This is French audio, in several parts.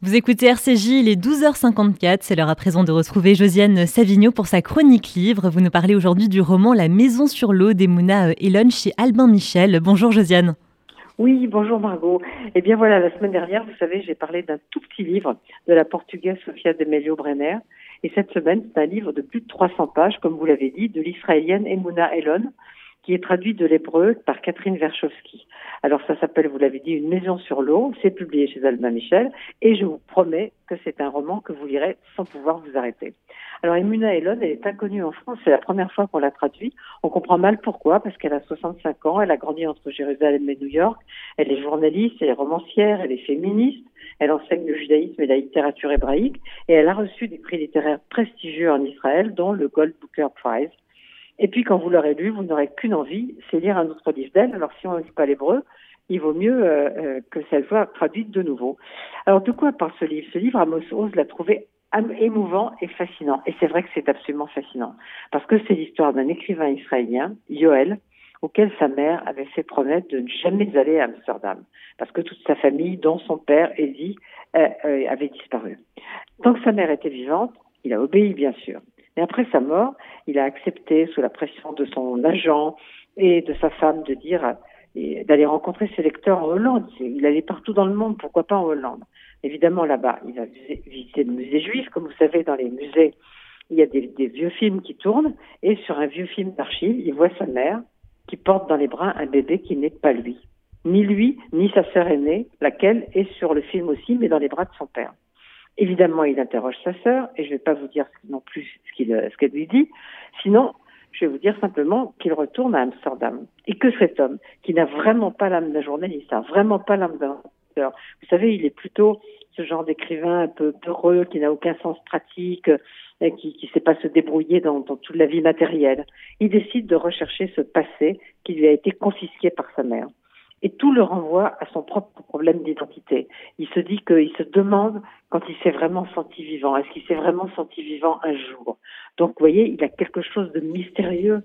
Vous écoutez RCJ, il est 12h54, c'est l'heure à présent de retrouver Josiane Savigno pour sa chronique livre. Vous nous parlez aujourd'hui du roman La maison sur l'eau d'Emouna Elon chez Albin Michel. Bonjour Josiane. Oui, bonjour Margot. Eh bien voilà, la semaine dernière, vous savez, j'ai parlé d'un tout petit livre de la portugaise Sofia de Melio Brenner. Et cette semaine, c'est un livre de plus de 300 pages, comme vous l'avez dit, de l'israélienne Emouna Elon, qui est traduit de l'hébreu par Catherine Verchovski. Alors ça s'appelle, vous l'avez dit, Une maison sur l'eau, c'est publié chez Albin Michel, et je vous promets que c'est un roman que vous lirez sans pouvoir vous arrêter. Alors Emuna Elon, elle est inconnue en France, c'est la première fois qu'on l'a traduit. On comprend mal pourquoi, parce qu'elle a 65 ans, elle a grandi entre Jérusalem et New York, elle est journaliste, elle est romancière, elle est féministe, elle enseigne le judaïsme et la littérature hébraïque, et elle a reçu des prix littéraires prestigieux en Israël, dont le Gold Booker Prize. Et puis, quand vous l'aurez lu, vous n'aurez qu'une envie, c'est lire un autre livre d'elle. Alors, si on ne lit pas l'hébreu, il vaut mieux euh, euh, que ça soit traduite de nouveau. Alors, de quoi parle ce livre? Ce livre, Amos Oz l'a trouvé émouvant et fascinant. Et c'est vrai que c'est absolument fascinant. Parce que c'est l'histoire d'un écrivain israélien, Yoel, auquel sa mère avait fait promettre de ne jamais aller à Amsterdam. Parce que toute sa famille, dont son père, Eddie, euh, avait disparu. Tant que sa mère était vivante, il a obéi, bien sûr. Mais après sa mort, il a accepté, sous la pression de son agent et de sa femme, de dire d'aller rencontrer ses lecteurs en Hollande. Il allait partout dans le monde, pourquoi pas en Hollande Évidemment, là-bas, il a visité le musée juif. Comme vous savez, dans les musées, il y a des, des vieux films qui tournent. Et sur un vieux film d'archives, il voit sa mère qui porte dans les bras un bébé qui n'est pas lui. Ni lui, ni sa sœur aînée, laquelle est sur le film aussi, mais dans les bras de son père. Évidemment, il interroge sa sœur, et je ne vais pas vous dire non plus ce qu'elle lui dit. Sinon, je vais vous dire simplement qu'il retourne à Amsterdam. Et que cet homme, qui n'a vraiment pas l'âme d'un journaliste, n'a vraiment pas l'âme d'un auteur, vous savez, il est plutôt ce genre d'écrivain un peu peureux, qui n'a aucun sens pratique, qui ne sait pas se débrouiller dans, dans toute la vie matérielle. Il décide de rechercher ce passé qui lui a été confisqué par sa mère et tout le renvoie à son propre problème d'identité. Il se dit qu'il se demande quand il s'est vraiment senti vivant. Est-ce qu'il s'est vraiment senti vivant un jour? Donc, vous voyez, il a quelque chose de mystérieux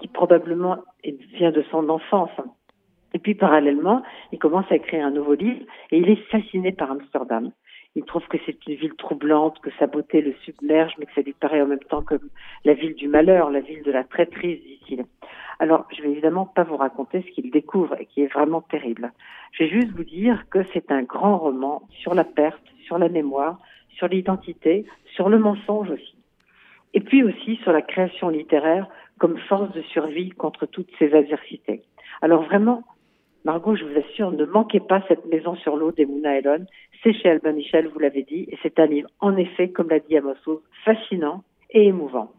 qui probablement vient de son enfance. Et puis, parallèlement, il commence à écrire un nouveau livre et il est fasciné par Amsterdam. Il trouve que c'est une ville troublante, que sa beauté le submerge, mais que ça lui paraît en même temps comme la ville du malheur, la ville de la traîtrise. Alors, je vais évidemment pas vous raconter ce qu'il découvre et qui est vraiment terrible. Je vais juste vous dire que c'est un grand roman sur la perte, sur la mémoire, sur l'identité, sur le mensonge aussi. Et puis aussi sur la création littéraire comme force de survie contre toutes ces adversités. Alors vraiment, Margot, je vous assure, ne manquez pas cette maison sur l'eau des Mouna Elon. C'est chez Albin Michel, vous l'avez dit, et c'est un livre, en effet, comme l'a dit Amos fascinant et émouvant.